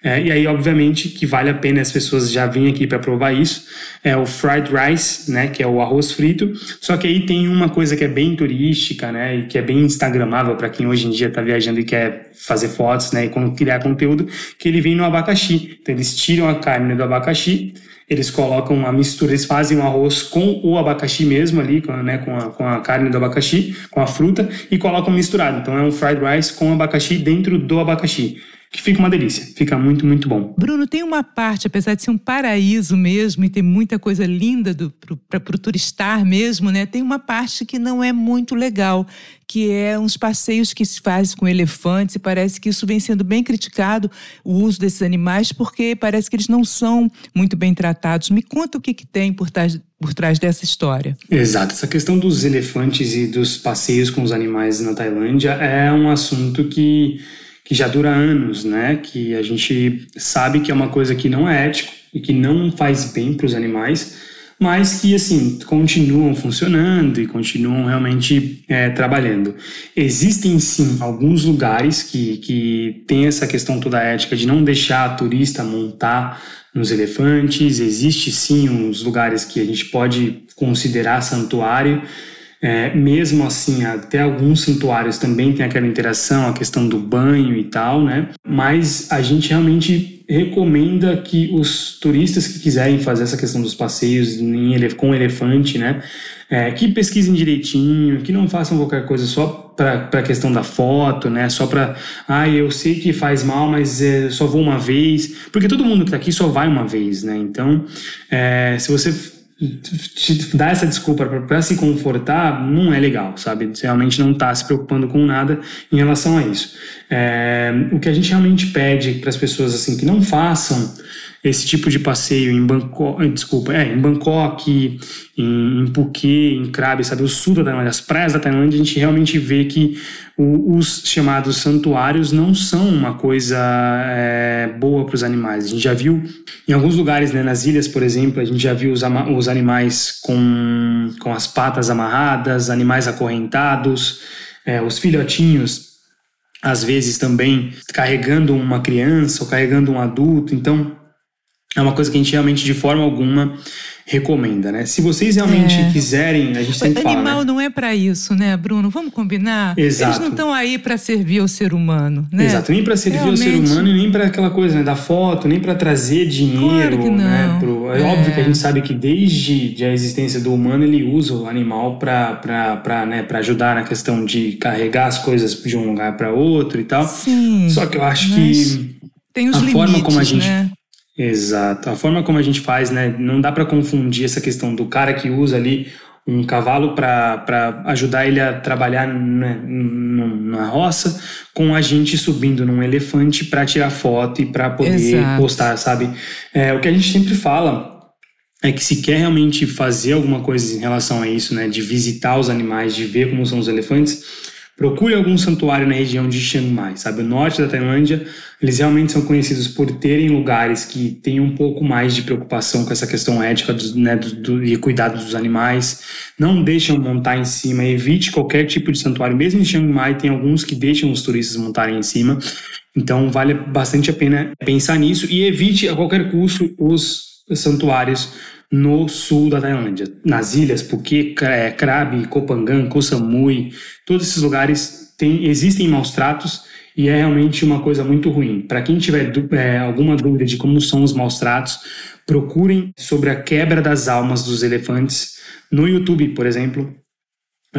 É, e aí, obviamente, que vale a pena as pessoas já virem aqui para provar isso. É o fried rice, né? Que é o arroz frito. Só que aí tem uma coisa que é bem turística, né? E que é bem instagramável para quem hoje em dia está viajando e quer fazer fotos, né? E criar conteúdo, que ele vem no abacaxi. Então, eles tiram a carne do abacaxi eles colocam uma mistura, eles fazem o arroz com o abacaxi mesmo ali, com, né, com, a, com a carne do abacaxi, com a fruta, e colocam misturado. Então é um fried rice com abacaxi dentro do abacaxi que fica uma delícia, fica muito, muito bom. Bruno, tem uma parte, apesar de ser um paraíso mesmo e ter muita coisa linda para o turistar mesmo, né? Tem uma parte que não é muito legal, que é uns passeios que se faz com elefantes e parece que isso vem sendo bem criticado, o uso desses animais, porque parece que eles não são muito bem tratados. Me conta o que, que tem por trás, por trás dessa história. Exato. Essa questão dos elefantes e dos passeios com os animais na Tailândia é um assunto que que já dura anos, né? Que a gente sabe que é uma coisa que não é ético e que não faz bem para os animais, mas que assim continuam funcionando e continuam realmente é, trabalhando. Existem sim alguns lugares que, que tem essa questão toda ética de não deixar a turista montar nos elefantes. Existe sim uns lugares que a gente pode considerar santuário é, mesmo assim, até alguns santuários também tem aquela interação, a questão do banho e tal, né? Mas a gente realmente recomenda que os turistas que quiserem fazer essa questão dos passeios em, com elefante, né? É, que pesquisem direitinho, que não façam qualquer coisa só para a questão da foto, né? Só para, ah, eu sei que faz mal, mas é, só vou uma vez, porque todo mundo que está aqui só vai uma vez, né? Então, é, se você dar essa desculpa para se confortar não é legal, sabe? Você realmente não está se preocupando com nada em relação a isso. É, o que a gente realmente pede para as pessoas assim que não façam esse tipo de passeio em Bangkok, eh, desculpa, é, em Bangkok, em, em Phuket, em Krabi, sabe, o sul da Tailândia, as praias da Tailândia, a gente realmente vê que o, os chamados santuários não são uma coisa é, boa para os animais. A gente já viu em alguns lugares, né, nas ilhas, por exemplo, a gente já viu os, os animais com, com as patas amarradas, animais acorrentados, é, os filhotinhos às vezes também carregando uma criança ou carregando um adulto. Então, é uma coisa que a gente realmente, de forma alguma, recomenda, né? Se vocês realmente é. quiserem, a gente sempre o fala. Animal né? não é para isso, né, Bruno? Vamos combinar? Exato. Eles não estão aí para servir ao ser humano, né? Exato, nem para servir realmente... ao ser humano e nem para aquela coisa né, da foto, nem para trazer dinheiro, claro que né? Pro... É, é, óbvio que a gente sabe que desde a existência do humano ele usa o animal para né, ajudar na questão de carregar as coisas de um lugar para outro e tal. Sim. Só que eu acho que tem os a limites, forma como a gente né? Exato. A forma como a gente faz, né? Não dá para confundir essa questão do cara que usa ali um cavalo para ajudar ele a trabalhar né, na roça com a gente subindo num elefante para tirar foto e para poder Exato. postar, sabe? É, o que a gente sempre fala é que se quer realmente fazer alguma coisa em relação a isso, né, de visitar os animais, de ver como são os elefantes, Procure algum santuário na região de Chiang Mai, sabe? O norte da Tailândia, eles realmente são conhecidos por terem lugares que têm um pouco mais de preocupação com essa questão ética do, né, do, do, e cuidado dos animais. Não deixam montar em cima, evite qualquer tipo de santuário. Mesmo em Chiang Mai, tem alguns que deixam os turistas montarem em cima. Então, vale bastante a pena pensar nisso e evite a qualquer custo os santuários no sul da Tailândia. Nas ilhas Phuket, Krabi, Koh Phangan, Koh Samui, todos esses lugares tem, existem maus tratos e é realmente uma coisa muito ruim. Para quem tiver é, alguma dúvida de como são os maus tratos, procurem sobre a quebra das almas dos elefantes no YouTube, por exemplo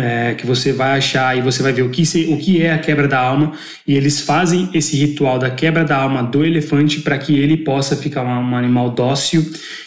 é, que você vai achar e você vai ver o que, se, o que é a quebra da alma e eles fazem esse ritual da quebra da alma do elefante para que ele possa ficar um, um animal dócil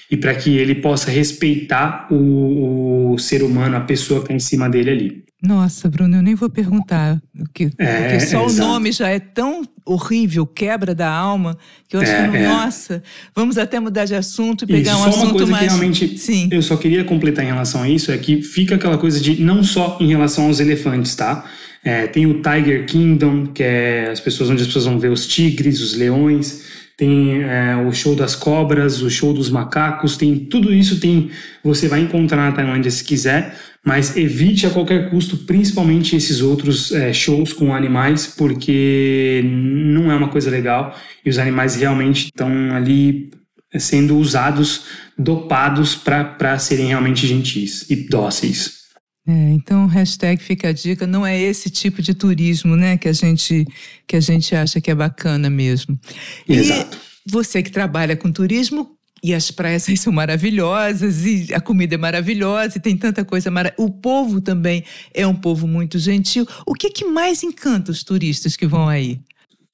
e para que ele possa respeitar o, o, ser humano, a pessoa que está em cima dele ali. Nossa, Bruno, eu nem vou perguntar, porque, é, porque só é, o nome já é tão horrível, quebra da alma, que eu acho é, que, não, é. nossa, vamos até mudar de assunto e pegar isso, um só assunto uma coisa mais... Que realmente Sim. Eu só queria completar em relação a isso, é que fica aquela coisa de, não só em relação aos elefantes, tá? É, tem o Tiger Kingdom, que é as pessoas onde as pessoas vão ver os tigres, os leões, tem é, o show das cobras, o show dos macacos, tem tudo isso tem você vai encontrar na Tailândia se quiser, mas evite a qualquer custo, principalmente esses outros é, shows com animais, porque não é uma coisa legal e os animais realmente estão ali é, sendo usados, dopados para serem realmente gentis e dóceis. É, então, hashtag fica a dica, não é esse tipo de turismo né, que, a gente, que a gente acha que é bacana mesmo. Exato. E você que trabalha com turismo, e as praias são maravilhosas, e a comida é maravilhosa, e tem tanta coisa maravilhosa. O povo também é um povo muito gentil. O que, que mais encanta os turistas que vão aí?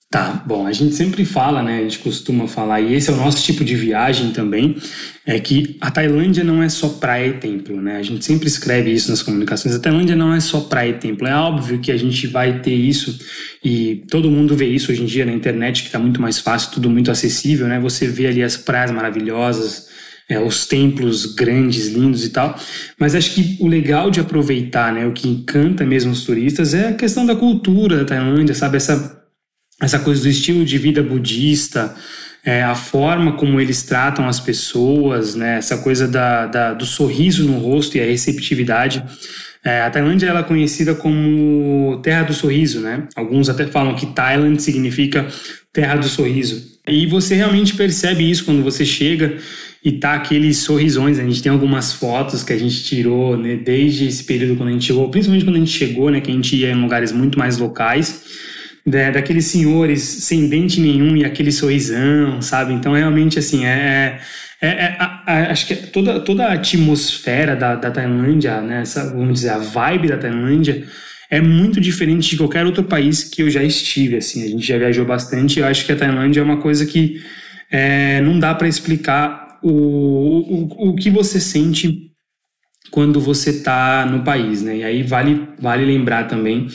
Tá, bom, a gente sempre fala, né? A gente costuma falar, e esse é o nosso tipo de viagem também, é que a Tailândia não é só praia e templo, né? A gente sempre escreve isso nas comunicações. A Tailândia não é só praia e templo. É óbvio que a gente vai ter isso, e todo mundo vê isso hoje em dia na internet, que está muito mais fácil, tudo muito acessível, né? Você vê ali as praias maravilhosas, é, os templos grandes, lindos e tal. Mas acho que o legal de aproveitar, né? O que encanta mesmo os turistas é a questão da cultura da Tailândia, sabe? Essa essa coisa do estilo de vida budista, é, a forma como eles tratam as pessoas, né, essa coisa da, da do sorriso no rosto e a receptividade. É, a Tailândia ela é conhecida como Terra do Sorriso, né? Alguns até falam que Thailand significa Terra do Sorriso. E você realmente percebe isso quando você chega e tá aqueles sorrisões. A gente tem algumas fotos que a gente tirou né, desde esse período quando a gente chegou, principalmente quando a gente chegou, né? Que a gente ia em lugares muito mais locais daqueles senhores sem dente nenhum e aquele sorrisão, sabe? Então, realmente, assim, é, é, é a, a, acho que toda, toda a atmosfera da, da Tailândia, né, essa, vamos dizer, a vibe da Tailândia é muito diferente de qualquer outro país que eu já estive, assim. A gente já viajou bastante e eu acho que a Tailândia é uma coisa que é, não dá para explicar o, o, o que você sente quando você está no país, né? E aí vale, vale lembrar também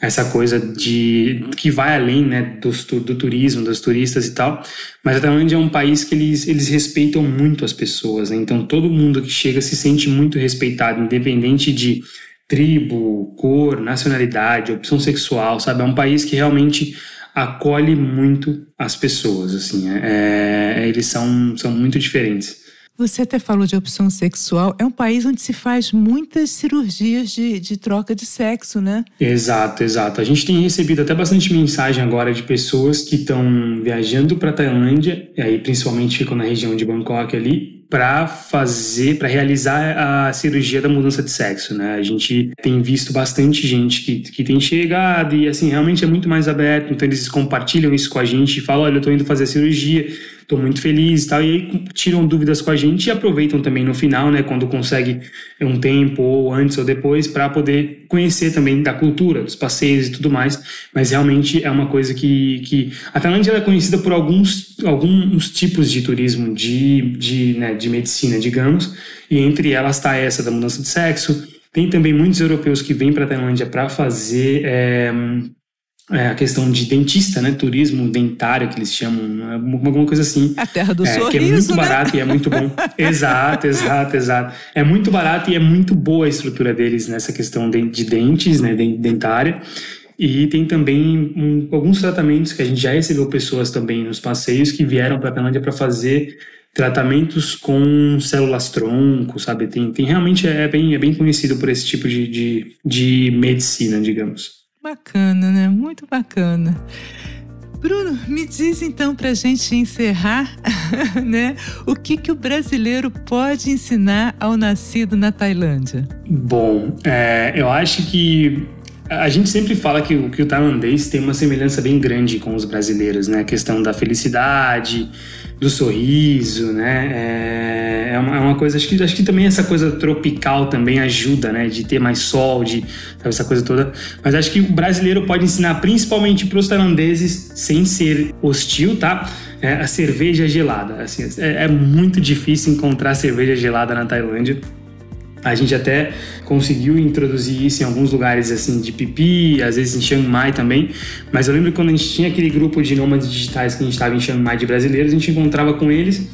essa coisa de que vai além né, do, do turismo, dos turistas e tal. Mas a Tailândia é um país que eles, eles respeitam muito as pessoas. Né? Então todo mundo que chega se sente muito respeitado, independente de tribo, cor, nacionalidade, opção sexual, sabe? É um país que realmente acolhe muito as pessoas, assim. É, é eles são, são muito diferentes. Você até falou de opção sexual. É um país onde se faz muitas cirurgias de, de troca de sexo, né? Exato, exato. A gente tem recebido até bastante mensagem agora de pessoas que estão viajando para Tailândia, e aí principalmente ficam na região de Bangkok ali, para fazer, para realizar a cirurgia da mudança de sexo, né? A gente tem visto bastante gente que, que tem chegado e, assim, realmente é muito mais aberto, então eles compartilham isso com a gente e falam, olha, eu tô indo fazer a cirurgia, estou muito feliz e tal. E aí tiram dúvidas com a gente e aproveitam também no final, né, quando consegue um tempo ou antes ou depois para poder conhecer também da cultura, dos passeios e tudo mais. Mas realmente é uma coisa que, que a Tailândia é conhecida por alguns, alguns tipos de turismo de, de, né, de medicina, digamos, e entre elas está essa da mudança de sexo. Tem também muitos europeus que vêm para a Tailândia para fazer é, é, a questão de dentista, né? Turismo dentário, que eles chamam, alguma coisa assim. A terra do é, sorriso, Que é muito né? barato e é muito bom. exato, exato, exato. É muito barato e é muito boa a estrutura deles nessa questão de, de dentes, né? Dentária. E tem também um, alguns tratamentos que a gente já recebeu pessoas também nos passeios que vieram para a Tailândia para fazer tratamentos com células tronco, sabe? Tem, tem realmente é bem, é bem conhecido por esse tipo de, de, de medicina, digamos. Bacana, né? Muito bacana. Bruno, me diz então para a gente encerrar, né? O que, que o brasileiro pode ensinar ao nascido na Tailândia? Bom, é, eu acho que a gente sempre fala que, que o tailandês tem uma semelhança bem grande com os brasileiros, né? A questão da felicidade, do sorriso, né? É, é, uma, é uma coisa, acho que, acho que também essa coisa tropical também ajuda, né? De ter mais sol, de sabe, essa coisa toda. Mas acho que o brasileiro pode ensinar principalmente para os tailandeses, sem ser hostil, tá? É, a cerveja gelada. Assim, é, é muito difícil encontrar cerveja gelada na Tailândia. A gente até conseguiu introduzir isso em alguns lugares assim de pipi, às vezes em Chiang Mai também. Mas eu lembro quando a gente tinha aquele grupo de nômades digitais que a gente estava em Chiang Mai de brasileiros, a gente encontrava com eles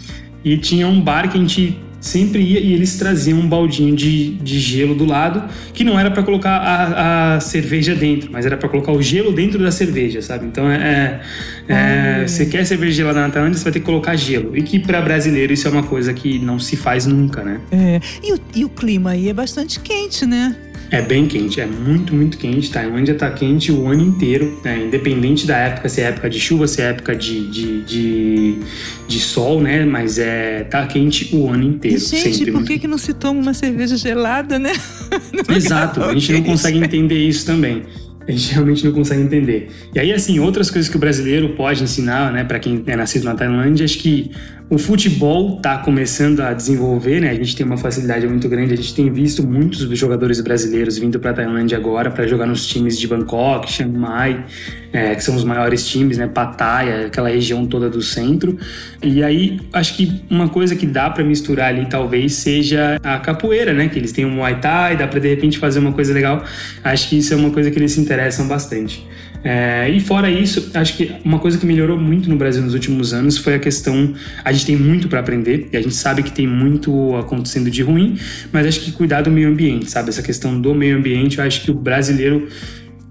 e tinha um bar que a gente sempre ia e eles traziam um baldinho de, de gelo do lado, que não era para colocar a, a, cerveja dentro, mas era para colocar o gelo dentro da cerveja, sabe? Então é. é, é você quer cerveja gelada na Tailândia, você vai ter que colocar gelo. E que para brasileiro isso é uma coisa que não se faz nunca, né? É. E o, e o clima aí é bastante quente, né? É bem quente, é muito, muito quente. Tailândia tá quente o ano inteiro, né? independente da época, se é época de chuva, se é época de, de, de, de sol, né? Mas é tá quente o ano inteiro. Gente, sempre por que, que não se toma uma cerveja gelada, né? Exato, a gente não consegue entender isso também. a gente realmente não consegue entender. E aí, assim, outras coisas que o brasileiro pode ensinar, né, para quem é nascido na Tailândia, acho que o futebol está começando a desenvolver, né? A gente tem uma facilidade muito grande. A gente tem visto muitos jogadores brasileiros vindo para a Tailândia agora para jogar nos times de Bangkok, Chiang Mai, é, que são os maiores times, né? Pattaya, aquela região toda do centro. E aí, acho que uma coisa que dá para misturar ali talvez seja a capoeira, né? Que eles têm o Muay Thai, dá para de repente fazer uma coisa legal. Acho que isso é uma coisa que eles se interessam bastante. É, e fora isso, acho que uma coisa que melhorou muito no Brasil nos últimos anos foi a questão. A gente tem muito para aprender e a gente sabe que tem muito acontecendo de ruim, mas acho que cuidar do meio ambiente, sabe? Essa questão do meio ambiente, eu acho que o brasileiro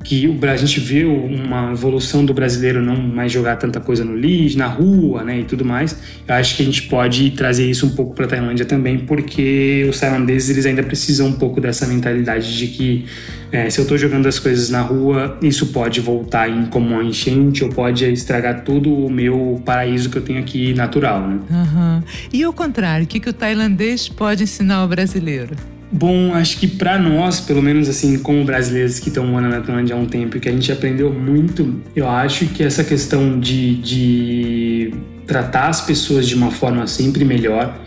que a gente vê uma evolução do brasileiro não mais jogar tanta coisa no lixo, na rua, né, e tudo mais. Eu acho que a gente pode trazer isso um pouco para a Tailândia também, porque os tailandeses eles ainda precisam um pouco dessa mentalidade de que é, se eu estou jogando as coisas na rua, isso pode voltar em como uma enchente ou pode estragar todo o meu paraíso que eu tenho aqui natural, né? Uhum. E o contrário, o que, que o tailandês pode ensinar ao brasileiro? Bom, acho que para nós, pelo menos assim, como brasileiros que estão morando na Tailândia há um tempo, que a gente aprendeu muito, eu acho que essa questão de, de tratar as pessoas de uma forma sempre melhor,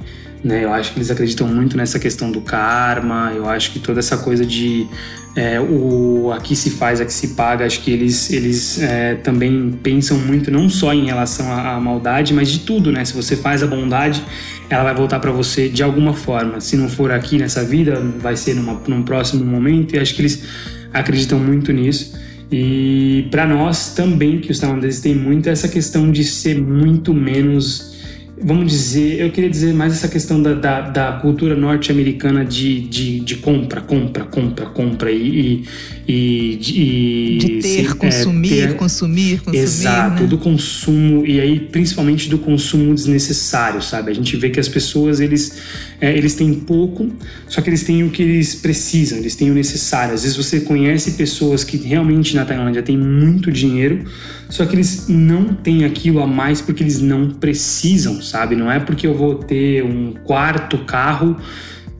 né? Eu acho que eles acreditam muito nessa questão do karma, eu acho que toda essa coisa de é, o aqui se faz, aqui se paga, acho que eles, eles é, também pensam muito não só em relação à, à, maldade, mas de tudo, né? Se você faz a bondade, ela vai voltar para você de alguma forma. Se não for aqui nessa vida, vai ser numa, num próximo momento, e acho que eles acreditam muito nisso. E para nós também, que os tailandeses têm muito essa questão de ser muito menos vamos dizer, eu queria dizer mais essa questão da, da, da cultura norte-americana de, de, de, compra, compra, compra, compra e. e, e de ter, se, consumir, é, ter, consumir, consumir. Exato, né? do consumo, e aí principalmente do consumo desnecessário, sabe? A gente vê que as pessoas, eles, é, eles têm pouco, só que eles têm o que eles precisam, eles têm o necessário. Às vezes você conhece pessoas que realmente na Tailândia têm muito dinheiro, só que eles não têm aquilo a mais porque eles não precisam, sabe? Não é porque eu vou ter um quarto carro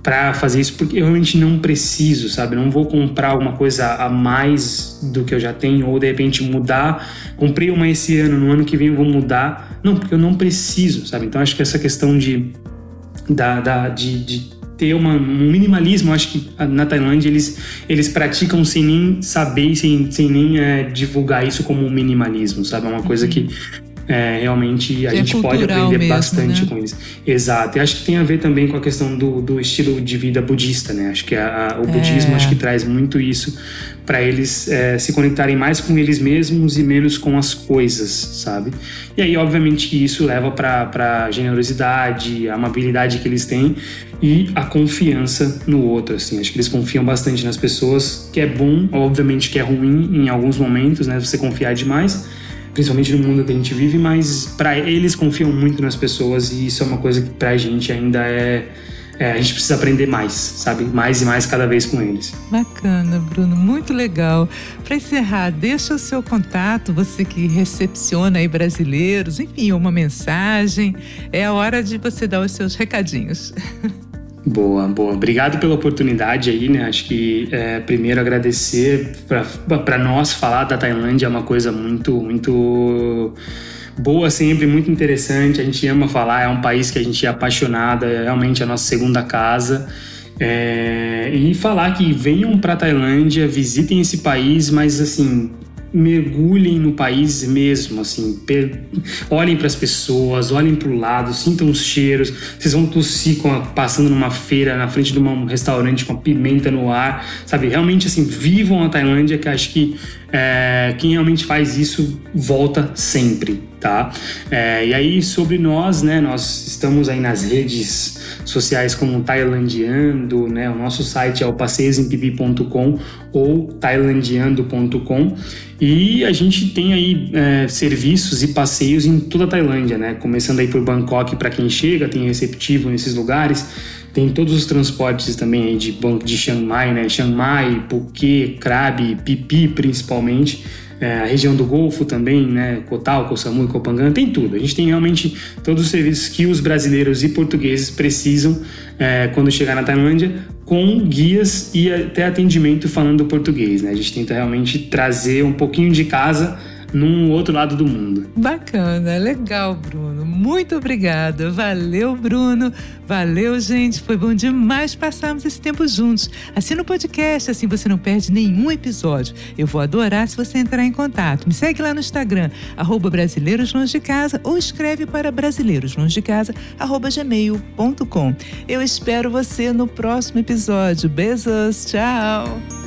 para fazer isso porque eu realmente não preciso, sabe? Não vou comprar alguma coisa a mais do que eu já tenho ou de repente mudar. Comprei uma esse ano, no ano que vem eu vou mudar. Não, porque eu não preciso, sabe? Então acho que essa questão de, da, da de, de ter uma, um minimalismo. Acho que na Tailândia eles, eles praticam sem nem saber, sem, sem nem é, divulgar isso como um minimalismo, sabe? É uma coisa que é, realmente a é gente pode aprender mesmo, bastante né? com isso. Exato. E acho que tem a ver também com a questão do, do estilo de vida budista, né? Acho que a, a, o budismo é. acho que traz muito isso para eles é, se conectarem mais com eles mesmos e menos com as coisas, sabe? E aí, obviamente, que isso leva para a generosidade, a amabilidade que eles têm e a confiança no outro, assim. Acho que eles confiam bastante nas pessoas, que é bom, obviamente que é ruim em alguns momentos, né? Você confiar demais, principalmente no mundo que a gente vive, mas para eles confiam muito nas pessoas e isso é uma coisa que para a gente ainda é, é, a gente precisa aprender mais, sabe? Mais e mais cada vez com eles. Bacana, Bruno, muito legal. Para encerrar, deixa o seu contato, você que recepciona aí brasileiros, enfim, uma mensagem. É a hora de você dar os seus recadinhos. Boa, boa. Obrigado pela oportunidade aí, né? Acho que é, primeiro agradecer para nós falar da Tailândia é uma coisa muito, muito boa sempre, muito interessante. A gente ama falar, é um país que a gente é apaixonado, é realmente a nossa segunda casa. É, e falar que venham para Tailândia, visitem esse país, mas assim, mergulhem no país mesmo, assim, olhem para as pessoas, olhem para o lado, sintam os cheiros. Vocês vão tossir a, passando numa feira na frente de um restaurante com a pimenta no ar, sabe? Realmente assim, vivam a Tailândia, que acho que é, quem realmente faz isso volta sempre, tá? É, e aí sobre nós, né? Nós estamos aí nas redes sociais como Tailandiando, né? O nosso site é o passeiosempipi.com ou tailandiando.com e a gente tem aí é, serviços e passeios em toda a Tailândia, né? Começando aí por Bangkok para quem chega, tem receptivo nesses lugares. Tem todos os transportes também aí de, de Chiang Mai, né? Chiang Mai, Phuket, Krabi, Pipi principalmente. É, a região do Golfo também, né? Cotal, Koh Kopangan, tem tudo. A gente tem realmente todos os serviços que os brasileiros e portugueses precisam é, quando chegar na Tailândia, com guias e até atendimento falando português, né? A gente tenta realmente trazer um pouquinho de casa num outro lado do mundo. Bacana, legal, Bruno. Muito obrigada. Valeu, Bruno. Valeu, gente. Foi bom demais passarmos esse tempo juntos. Assina o podcast, assim você não perde nenhum episódio. Eu vou adorar se você entrar em contato. Me segue lá no Instagram, arroba Brasileiros Longe de Casa, ou escreve para brasileiroslongedecasa.gmail.com. Eu espero você no próximo episódio. Beijos, tchau!